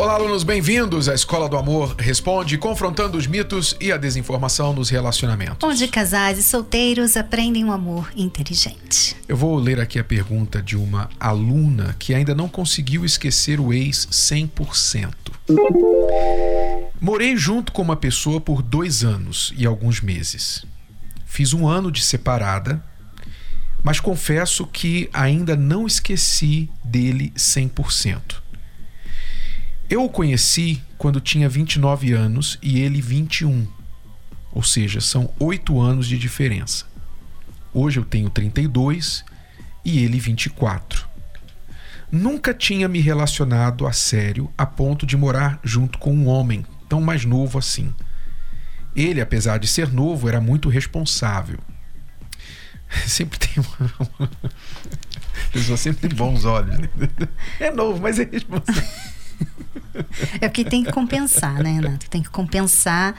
Olá, alunos, bem-vindos à Escola do Amor Responde, confrontando os mitos e a desinformação nos relacionamentos. Onde casais e solteiros aprendem um amor inteligente. Eu vou ler aqui a pergunta de uma aluna que ainda não conseguiu esquecer o ex 100%. Morei junto com uma pessoa por dois anos e alguns meses. Fiz um ano de separada, mas confesso que ainda não esqueci dele 100%. Eu o conheci quando tinha 29 anos e ele 21. Ou seja, são oito anos de diferença. Hoje eu tenho 32 e ele 24. Nunca tinha me relacionado a sério a ponto de morar junto com um homem tão mais novo assim. Ele, apesar de ser novo, era muito responsável. Sempre tem uma. pessoa sempre tem bons olhos. É novo, mas é responsável. É porque tem que compensar, né, Renato? Tem que compensar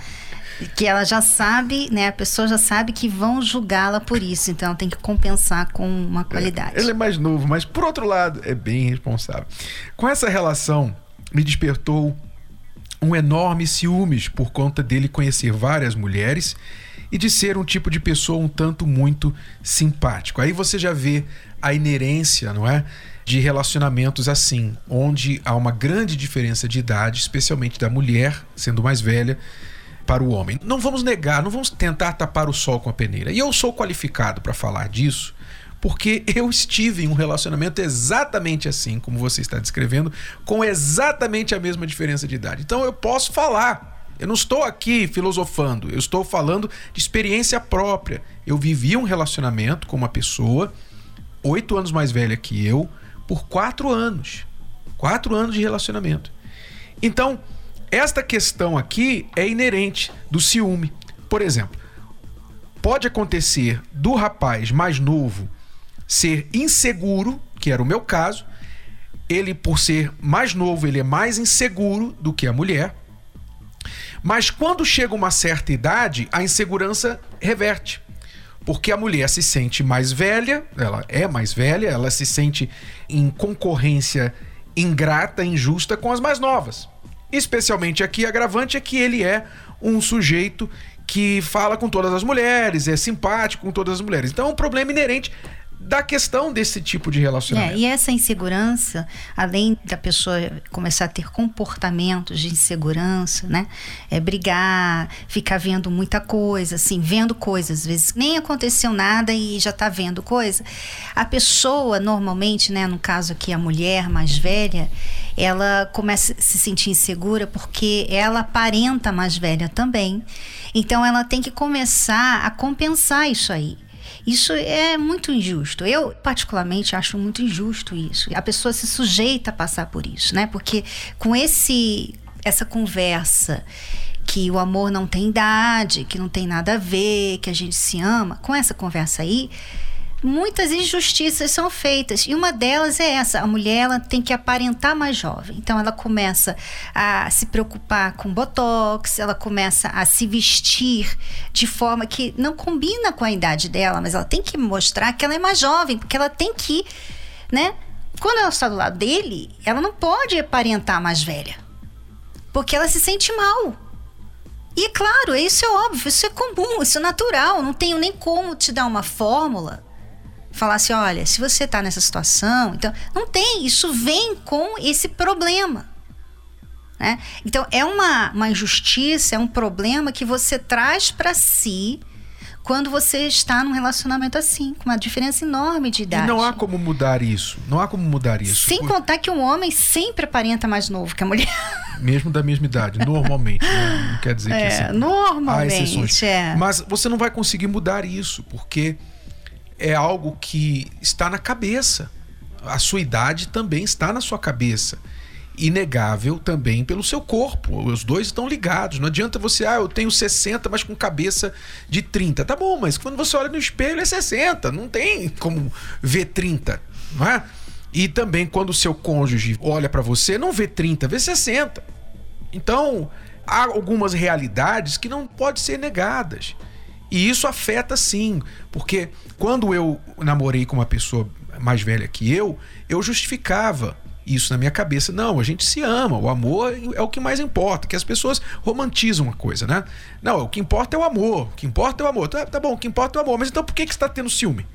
que ela já sabe, né? A pessoa já sabe que vão julgá-la por isso, então ela tem que compensar com uma qualidade. É, ele é mais novo, mas por outro lado, é bem responsável. Com essa relação, me despertou um enorme ciúmes por conta dele conhecer várias mulheres e de ser um tipo de pessoa um tanto muito simpático. Aí você já vê a inerência, não é? de relacionamentos assim, onde há uma grande diferença de idade, especialmente da mulher sendo mais velha para o homem. Não vamos negar, não vamos tentar tapar o sol com a peneira. E eu sou qualificado para falar disso, porque eu estive em um relacionamento exatamente assim, como você está descrevendo, com exatamente a mesma diferença de idade. Então eu posso falar. Eu não estou aqui filosofando, eu estou falando de experiência própria. Eu vivi um relacionamento com uma pessoa oito anos mais velha que eu, por quatro anos. Quatro anos de relacionamento. Então, esta questão aqui é inerente do ciúme. Por exemplo, pode acontecer do rapaz mais novo ser inseguro, que era o meu caso. Ele, por ser mais novo, ele é mais inseguro do que a mulher. Mas quando chega uma certa idade, a insegurança reverte. Porque a mulher se sente mais velha, ela é mais velha, ela se sente em concorrência ingrata, injusta com as mais novas. Especialmente aqui, agravante é que ele é um sujeito que fala com todas as mulheres, é simpático com todas as mulheres. Então é um problema inerente da questão desse tipo de relacionamento. É, e essa insegurança, além da pessoa começar a ter comportamentos de insegurança, né? É brigar, ficar vendo muita coisa, assim, vendo coisas, às vezes nem aconteceu nada e já está vendo coisa. A pessoa, normalmente, né, no caso aqui a mulher mais velha, ela começa a se sentir insegura porque ela aparenta mais velha também. Então ela tem que começar a compensar isso aí. Isso é muito injusto. Eu, particularmente, acho muito injusto isso. A pessoa se sujeita a passar por isso, né? Porque com esse essa conversa que o amor não tem idade, que não tem nada a ver, que a gente se ama, com essa conversa aí, muitas injustiças são feitas. E uma delas é essa: a mulher ela tem que aparentar mais jovem. Então ela começa a se preocupar com botox, ela começa a se vestir de forma que não combina com a idade dela, mas ela tem que mostrar que ela é mais jovem, porque ela tem que, né? Quando ela está do lado dele, ela não pode aparentar mais velha. Porque ela se sente mal. E claro, isso é óbvio, isso é comum, isso é natural. Não tenho nem como te dar uma fórmula falar assim, olha, se você está nessa situação, então não tem, isso vem com esse problema. Né? Então é uma, uma injustiça, é um problema que você traz para si quando você está num relacionamento assim, com uma diferença enorme de idade. E não há como mudar isso. Não há como mudar isso. Sem por... contar que um homem sempre aparenta mais novo que a mulher. Mesmo da mesma idade, normalmente. Né? Não quer dizer é, que assim, normalmente, há exceções. É. Mas você não vai conseguir mudar isso, porque é algo que está na cabeça. A sua idade também está na sua cabeça. Inegável também pelo seu corpo. Os dois estão ligados. Não adianta você, ah, eu tenho 60, mas com cabeça de 30. Tá bom, mas quando você olha no espelho é 60. Não tem como ver 30, não é? E também quando o seu cônjuge olha para você, não vê 30, vê 60. Então, há algumas realidades que não podem ser negadas. E isso afeta sim, porque quando eu namorei com uma pessoa mais velha que eu, eu justificava isso na minha cabeça. Não, a gente se ama, o amor é o que mais importa, que as pessoas romantizam uma coisa, né? Não, o que importa é o amor, o que importa é o amor. Tá, tá bom, o que importa é o amor, mas então por que, que você está tendo ciúme?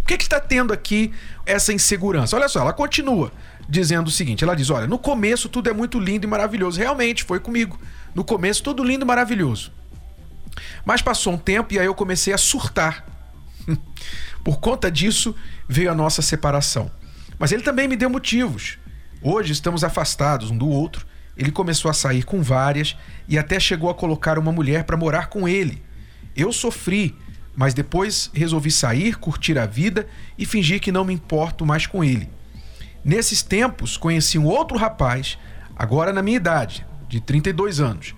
Por que, que está tendo aqui essa insegurança? Olha só, ela continua dizendo o seguinte: ela diz, olha, no começo tudo é muito lindo e maravilhoso. Realmente, foi comigo. No começo, tudo lindo e maravilhoso. Mas passou um tempo e aí eu comecei a surtar. Por conta disso, veio a nossa separação. Mas ele também me deu motivos. Hoje estamos afastados um do outro. Ele começou a sair com várias e até chegou a colocar uma mulher para morar com ele. Eu sofri, mas depois resolvi sair, curtir a vida e fingir que não me importo mais com ele. Nesses tempos, conheci um outro rapaz, agora na minha idade, de 32 anos.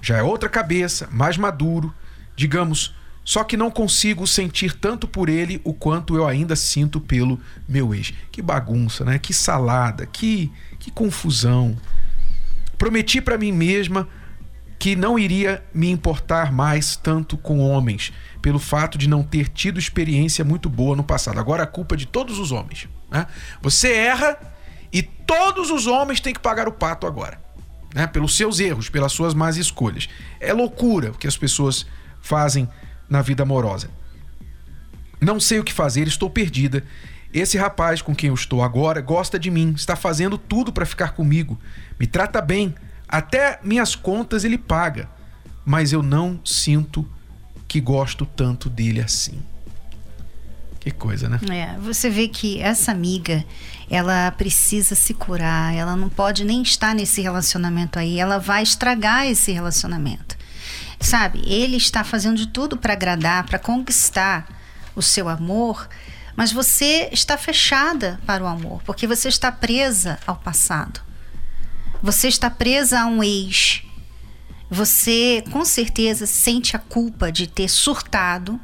Já é outra cabeça, mais maduro, digamos, só que não consigo sentir tanto por ele o quanto eu ainda sinto pelo meu ex. Que bagunça, né? Que salada, que, que confusão. Prometi para mim mesma que não iria me importar mais tanto com homens, pelo fato de não ter tido experiência muito boa no passado. Agora a culpa é de todos os homens. Né? Você erra e todos os homens têm que pagar o pato agora. Né? Pelos seus erros, pelas suas más escolhas. É loucura o que as pessoas fazem na vida amorosa. Não sei o que fazer, estou perdida. Esse rapaz com quem eu estou agora gosta de mim, está fazendo tudo para ficar comigo, me trata bem, até minhas contas ele paga, mas eu não sinto que gosto tanto dele assim. Que coisa, né? É, você vê que essa amiga, ela precisa se curar, ela não pode nem estar nesse relacionamento aí, ela vai estragar esse relacionamento. Sabe? Ele está fazendo de tudo para agradar, para conquistar o seu amor, mas você está fechada para o amor, porque você está presa ao passado. Você está presa a um ex. Você com certeza sente a culpa de ter surtado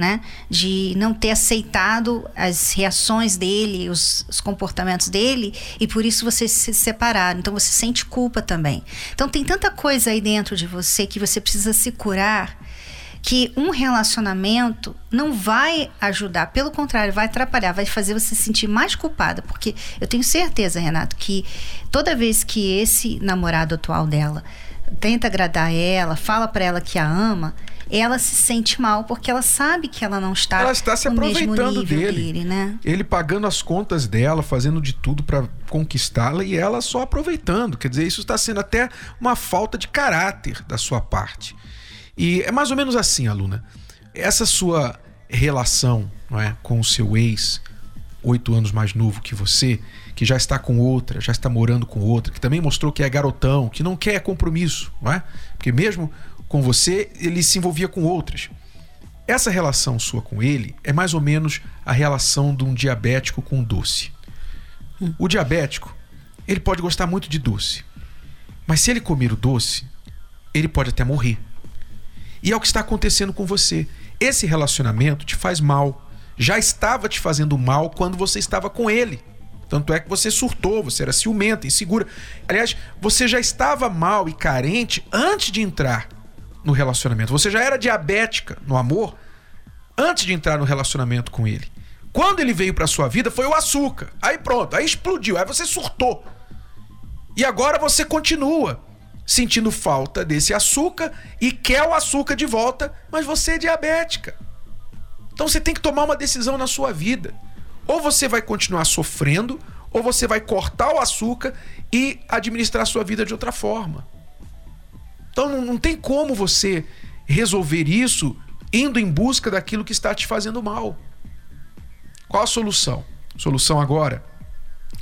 né? De não ter aceitado as reações dele, os, os, comportamentos dele, e por isso vocês se separaram. Então você sente culpa também. Então tem tanta coisa aí dentro de você que você precisa se curar. Que um relacionamento não vai ajudar, pelo contrário, vai atrapalhar, vai fazer você se sentir mais culpada. Porque eu tenho certeza, Renato, que toda vez que esse namorado atual dela tenta agradar ela, fala para ela que a ama, ela se sente mal porque ela sabe que ela não está ela está se aproveitando dele, dele, né? ele pagando as contas dela fazendo de tudo para conquistá-la e ela só aproveitando. Quer dizer isso está sendo até uma falta de caráter da sua parte. E é mais ou menos assim aluna. Essa sua relação não é, com o seu ex oito anos mais novo que você que já está com outra, já está morando com outra, que também mostrou que é garotão, que não quer compromisso, não é? Porque mesmo com você, ele se envolvia com outras. Essa relação sua com ele é mais ou menos a relação de um diabético com um doce. O diabético, ele pode gostar muito de doce. Mas se ele comer o doce, ele pode até morrer. E é o que está acontecendo com você. Esse relacionamento te faz mal. Já estava te fazendo mal quando você estava com ele. Tanto é que você surtou, você era ciumenta, insegura. Aliás, você já estava mal e carente antes de entrar no relacionamento. Você já era diabética no amor antes de entrar no relacionamento com ele. Quando ele veio para sua vida foi o açúcar. Aí pronto, aí explodiu, aí você surtou. E agora você continua sentindo falta desse açúcar e quer o açúcar de volta, mas você é diabética. Então você tem que tomar uma decisão na sua vida. Ou você vai continuar sofrendo, ou você vai cortar o açúcar e administrar sua vida de outra forma. Então não, não tem como você resolver isso indo em busca daquilo que está te fazendo mal. Qual a solução? Solução agora?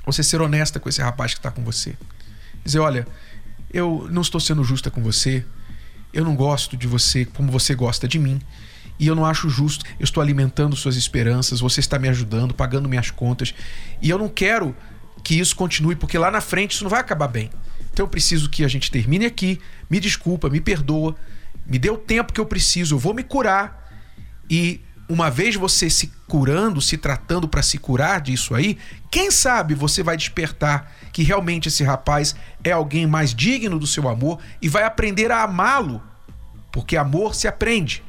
Você ser honesta com esse rapaz que está com você. Dizer: olha, eu não estou sendo justa com você, eu não gosto de você como você gosta de mim, e eu não acho justo. Eu estou alimentando suas esperanças, você está me ajudando, pagando minhas contas, e eu não quero que isso continue, porque lá na frente isso não vai acabar bem. Então eu preciso que a gente termine aqui. Me desculpa, me perdoa, me dê o tempo que eu preciso, eu vou me curar e uma vez você se curando, se tratando para se curar disso aí, quem sabe você vai despertar que realmente esse rapaz é alguém mais digno do seu amor e vai aprender a amá-lo, porque amor se aprende.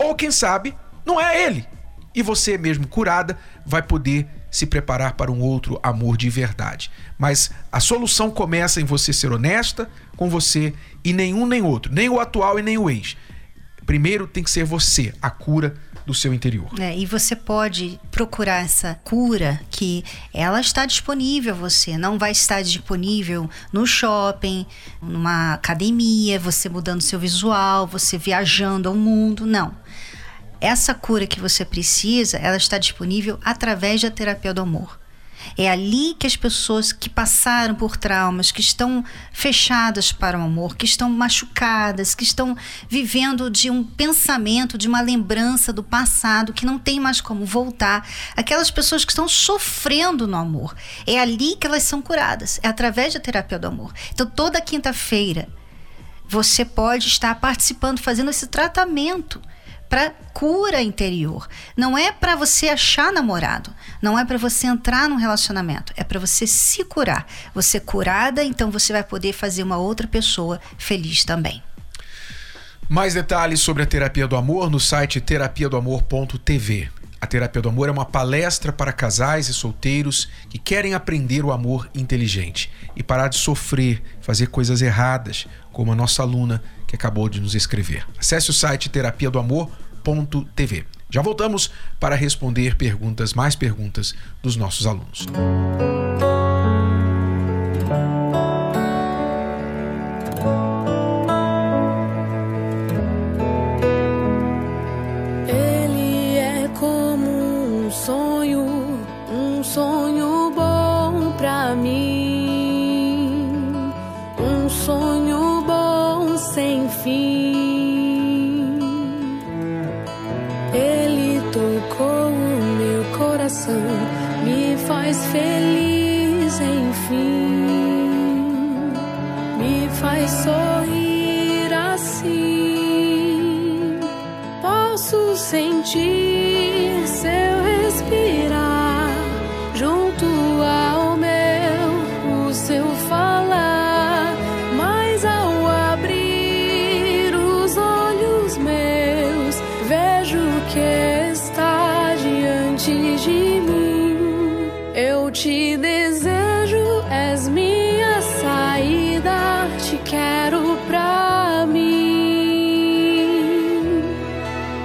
Ou quem sabe, não é ele. E você mesmo curada vai poder se preparar para um outro amor de verdade. Mas a solução começa em você ser honesta com você e nenhum nem outro, nem o atual e nem o ex. Primeiro tem que ser você, a cura do seu interior. É, e você pode procurar essa cura que ela está disponível a você, não vai estar disponível no shopping, numa academia, você mudando seu visual, você viajando ao mundo, não. Essa cura que você precisa, ela está disponível através da terapia do amor. É ali que as pessoas que passaram por traumas, que estão fechadas para o amor, que estão machucadas, que estão vivendo de um pensamento, de uma lembrança do passado que não tem mais como voltar, aquelas pessoas que estão sofrendo no amor, é ali que elas são curadas, é através da terapia do amor. Então, toda quinta-feira, você pode estar participando, fazendo esse tratamento para cura interior. Não é para você achar namorado, não é para você entrar num relacionamento, é para você se curar. Você curada, então você vai poder fazer uma outra pessoa feliz também. Mais detalhes sobre a terapia do amor no site terapiadoamor.tv. A terapia do amor é uma palestra para casais e solteiros que querem aprender o amor inteligente e parar de sofrer, fazer coisas erradas, como a nossa aluna que acabou de nos escrever. Acesse o site terapiadoamor.tv. Já voltamos para responder perguntas, mais perguntas dos nossos alunos. fim. Ele tocou o meu coração, me faz feliz, enfim, me faz sorrir. te desejo, és minha saída, te quero pra mim.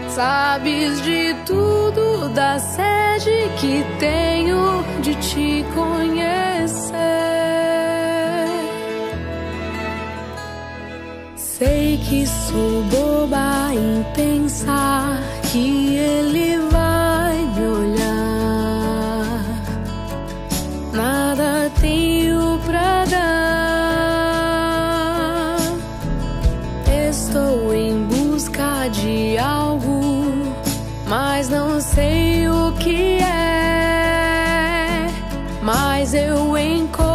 Sabes de tudo, da sede que tenho de te conhecer. Sei que sou boba em pensar que ele vai sei o que é, mas eu encontro.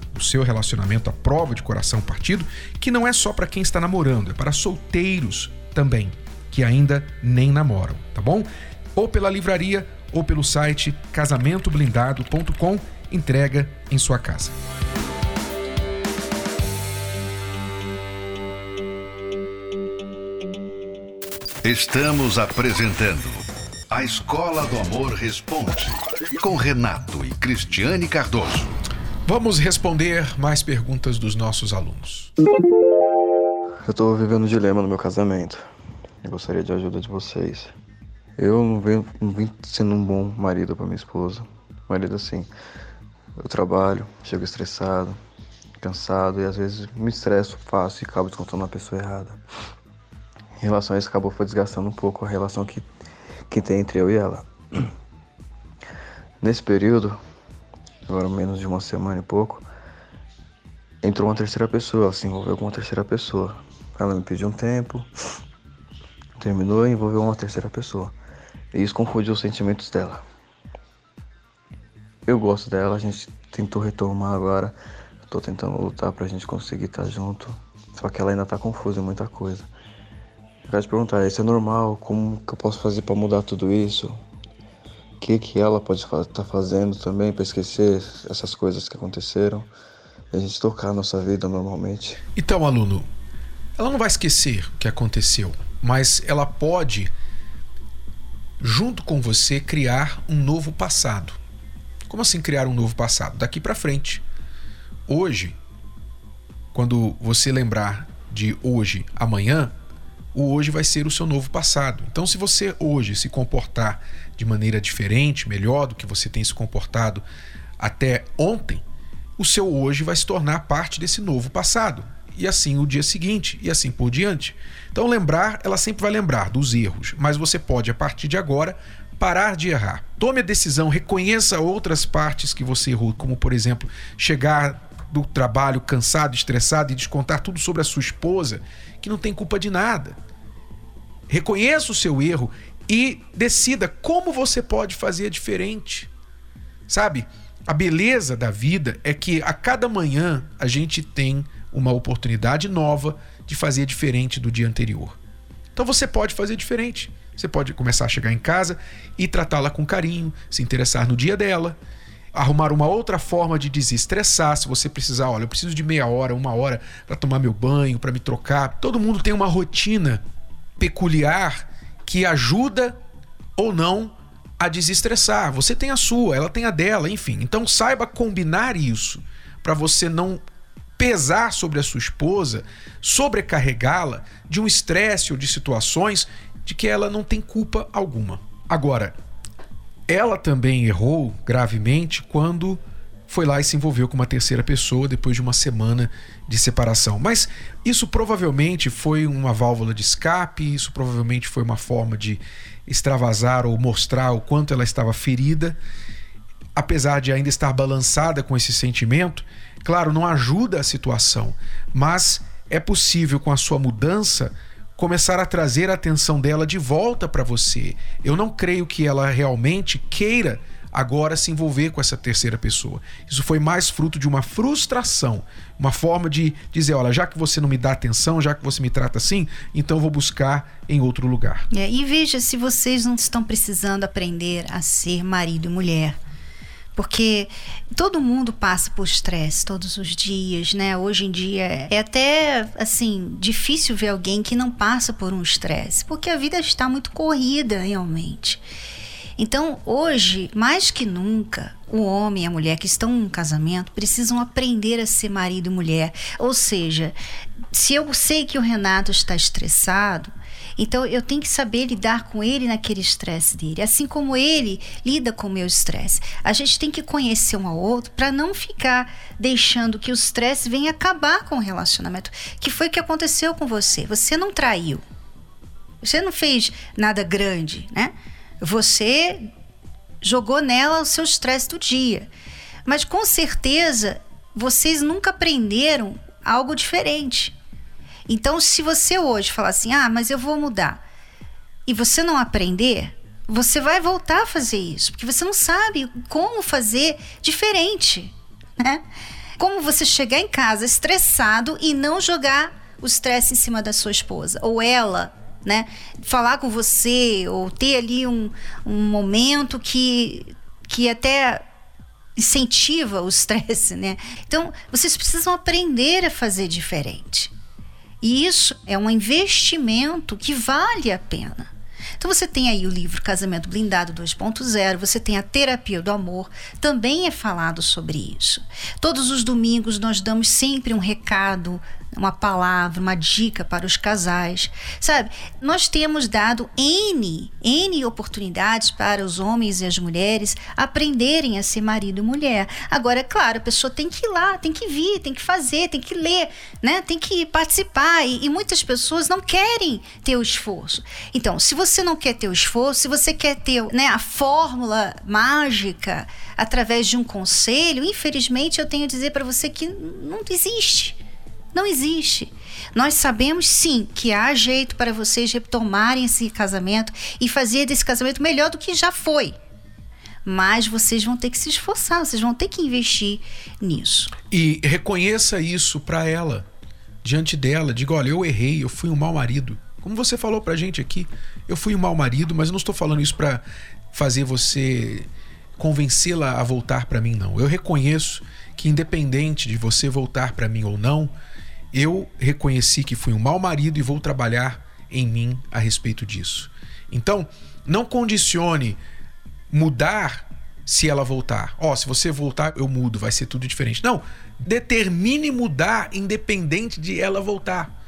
o seu relacionamento à prova de coração partido, que não é só para quem está namorando, é para solteiros também, que ainda nem namoram, tá bom? Ou pela livraria ou pelo site casamentoblindado.com, entrega em sua casa. Estamos apresentando A Escola do Amor Responde, com Renato e Cristiane Cardoso. Vamos responder mais perguntas dos nossos alunos. Eu estou vivendo um dilema no meu casamento. Eu gostaria de ajuda de vocês. Eu não vim, não vim sendo um bom marido para minha esposa. Marido assim. Eu trabalho, chego estressado, cansado e às vezes me estresso fácil e acabo descontando a pessoa errada. Em relação a isso, acabou foi desgastando um pouco a relação que, que tem entre eu e ela. Nesse período, agora menos de uma semana e pouco, entrou uma terceira pessoa, ela se envolveu com uma terceira pessoa. Ela me pediu um tempo, terminou e envolveu uma terceira pessoa. E isso confundiu os sentimentos dela. Eu gosto dela, a gente tentou retomar agora. Tô tentando lutar pra gente conseguir estar tá junto. Só que ela ainda tá confusa em muita coisa. Eu quero te perguntar, isso é normal? Como que eu posso fazer para mudar tudo isso? Que que ela pode estar tá fazendo também para esquecer essas coisas que aconteceram? E a gente tocar a nossa vida normalmente. Então, aluno, ela não vai esquecer o que aconteceu, mas ela pode, junto com você, criar um novo passado. Como assim criar um novo passado? Daqui para frente. Hoje, quando você lembrar de hoje, amanhã, o hoje vai ser o seu novo passado. Então, se você hoje se comportar de maneira diferente, melhor do que você tem se comportado até ontem, o seu hoje vai se tornar parte desse novo passado. E assim o dia seguinte, e assim por diante. Então, lembrar, ela sempre vai lembrar dos erros, mas você pode, a partir de agora, parar de errar. Tome a decisão, reconheça outras partes que você errou, como, por exemplo, chegar do trabalho cansado, estressado e descontar tudo sobre a sua esposa que não tem culpa de nada. Reconheça o seu erro e decida como você pode fazer diferente. Sabe? A beleza da vida é que a cada manhã a gente tem uma oportunidade nova de fazer diferente do dia anterior. Então você pode fazer diferente. Você pode começar a chegar em casa e tratá-la com carinho, se interessar no dia dela, arrumar uma outra forma de desestressar. Se você precisar, olha, eu preciso de meia hora, uma hora para tomar meu banho, para me trocar. Todo mundo tem uma rotina peculiar que ajuda ou não a desestressar. Você tem a sua, ela tem a dela, enfim. Então saiba combinar isso para você não pesar sobre a sua esposa, sobrecarregá-la de um estresse ou de situações de que ela não tem culpa alguma. Agora, ela também errou gravemente quando foi lá e se envolveu com uma terceira pessoa depois de uma semana de separação. Mas isso provavelmente foi uma válvula de escape, isso provavelmente foi uma forma de extravasar ou mostrar o quanto ela estava ferida. Apesar de ainda estar balançada com esse sentimento, claro, não ajuda a situação, mas é possível com a sua mudança começar a trazer a atenção dela de volta para você. Eu não creio que ela realmente queira agora se envolver com essa terceira pessoa. Isso foi mais fruto de uma frustração, uma forma de dizer, olha, já que você não me dá atenção, já que você me trata assim, então vou buscar em outro lugar. É, e veja se vocês não estão precisando aprender a ser marido e mulher. Porque todo mundo passa por estresse todos os dias, né? Hoje em dia é até assim difícil ver alguém que não passa por um estresse, porque a vida está muito corrida realmente. Então, hoje, mais que nunca, o homem e a mulher que estão em um casamento precisam aprender a ser marido e mulher. Ou seja, se eu sei que o Renato está estressado, então eu tenho que saber lidar com ele naquele estresse dele, assim como ele lida com o meu estresse. A gente tem que conhecer um ao outro para não ficar deixando que o estresse venha acabar com o relacionamento, que foi o que aconteceu com você. Você não traiu. Você não fez nada grande, né? Você jogou nela o seu estresse do dia. Mas com certeza vocês nunca aprenderam algo diferente. Então, se você hoje falar assim, ah, mas eu vou mudar, e você não aprender, você vai voltar a fazer isso, porque você não sabe como fazer diferente, né? Como você chegar em casa estressado e não jogar o estresse em cima da sua esposa, ou ela né? Falar com você ou ter ali um, um momento que, que até incentiva o estresse, né? Então, vocês precisam aprender a fazer diferente. E isso é um investimento que vale a pena. Então você tem aí o livro Casamento Blindado 2.0, você tem a Terapia do Amor, também é falado sobre isso. Todos os domingos nós damos sempre um recado uma palavra, uma dica para os casais. Sabe, nós temos dado N, N oportunidades para os homens e as mulheres aprenderem a ser marido e mulher. Agora, é claro, a pessoa tem que ir lá, tem que vir, tem que fazer, tem que ler, né? tem que participar. E, e muitas pessoas não querem ter o esforço. Então, se você não quer ter o esforço, se você quer ter né, a fórmula mágica através de um conselho, infelizmente eu tenho a dizer para você que não existe. Não existe. Nós sabemos sim que há jeito para vocês retomarem esse casamento e fazer desse casamento melhor do que já foi. Mas vocês vão ter que se esforçar, vocês vão ter que investir nisso. E reconheça isso para ela, diante dela. Diga: olha, eu errei, eu fui um mau marido. Como você falou pra gente aqui, eu fui um mau marido, mas eu não estou falando isso para fazer você convencê-la a voltar para mim, não. Eu reconheço que, independente de você voltar para mim ou não, eu reconheci que fui um mau marido e vou trabalhar em mim a respeito disso. Então, não condicione mudar se ela voltar. Ó, oh, se você voltar, eu mudo, vai ser tudo diferente. Não, determine mudar independente de ela voltar.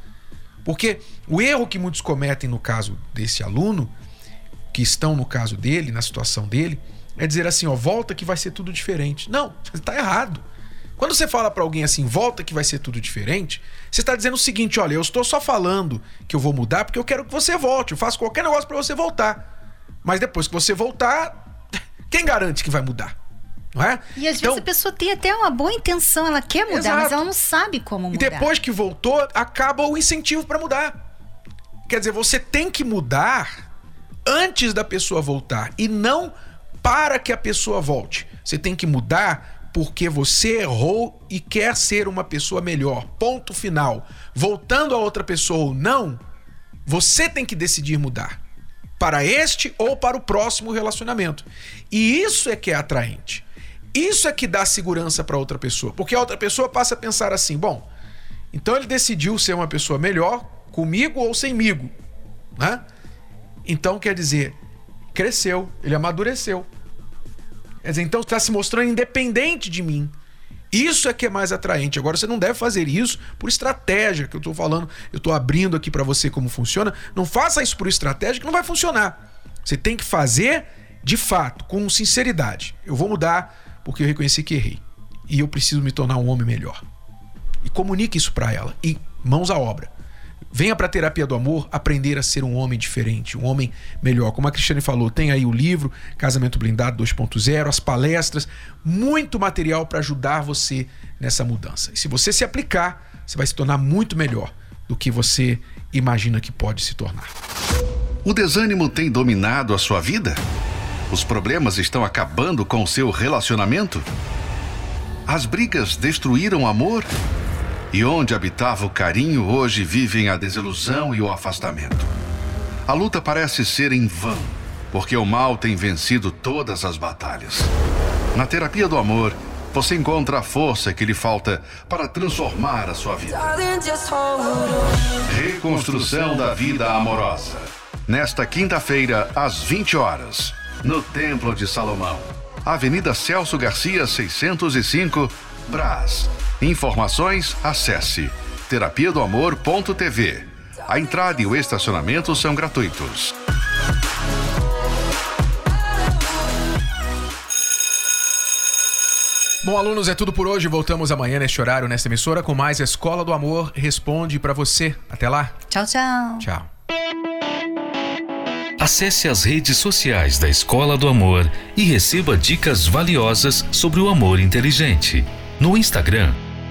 Porque o erro que muitos cometem no caso desse aluno, que estão no caso dele, na situação dele, é dizer assim, ó, volta que vai ser tudo diferente. Não, está errado. Quando você fala para alguém assim, volta que vai ser tudo diferente, você está dizendo o seguinte: olha, eu estou só falando que eu vou mudar porque eu quero que você volte. Eu faço qualquer negócio para você voltar. Mas depois que você voltar, quem garante que vai mudar? Não é? E às então, vezes a pessoa tem até uma boa intenção, ela quer mudar, exato. mas ela não sabe como mudar. E depois que voltou, acaba o incentivo para mudar. Quer dizer, você tem que mudar antes da pessoa voltar e não para que a pessoa volte. Você tem que mudar porque você errou e quer ser uma pessoa melhor. Ponto final. Voltando a outra pessoa ou não, você tem que decidir mudar para este ou para o próximo relacionamento. E isso é que é atraente. Isso é que dá segurança para outra pessoa, porque a outra pessoa passa a pensar assim: bom, então ele decidiu ser uma pessoa melhor comigo ou semigo, né? Então quer dizer, cresceu, ele amadureceu. Quer dizer, então está se mostrando independente de mim. Isso é que é mais atraente. Agora você não deve fazer isso por estratégia, que eu estou falando, eu estou abrindo aqui para você como funciona. Não faça isso por estratégia que não vai funcionar. Você tem que fazer de fato, com sinceridade. Eu vou mudar porque eu reconheci que errei e eu preciso me tornar um homem melhor. E comunique isso para ela e mãos à obra. Venha para a terapia do amor aprender a ser um homem diferente, um homem melhor. Como a Cristiane falou, tem aí o livro Casamento Blindado 2.0, as palestras, muito material para ajudar você nessa mudança. E se você se aplicar, você vai se tornar muito melhor do que você imagina que pode se tornar. O desânimo tem dominado a sua vida? Os problemas estão acabando com o seu relacionamento? As brigas destruíram o amor? E onde habitava o carinho, hoje vivem a desilusão e o afastamento. A luta parece ser em vão, porque o mal tem vencido todas as batalhas. Na terapia do amor, você encontra a força que lhe falta para transformar a sua vida. Reconstrução da vida amorosa. Nesta quinta-feira, às 20 horas, no Templo de Salomão. Avenida Celso Garcia, 605, Brás. Informações, acesse terapia do amor.tv. A entrada e o estacionamento são gratuitos. Bom, alunos, é tudo por hoje. Voltamos amanhã neste horário, nesta emissora, com mais Escola do Amor Responde para você. Até lá. Tchau, tchau. Tchau. Acesse as redes sociais da Escola do Amor e receba dicas valiosas sobre o amor inteligente. No Instagram,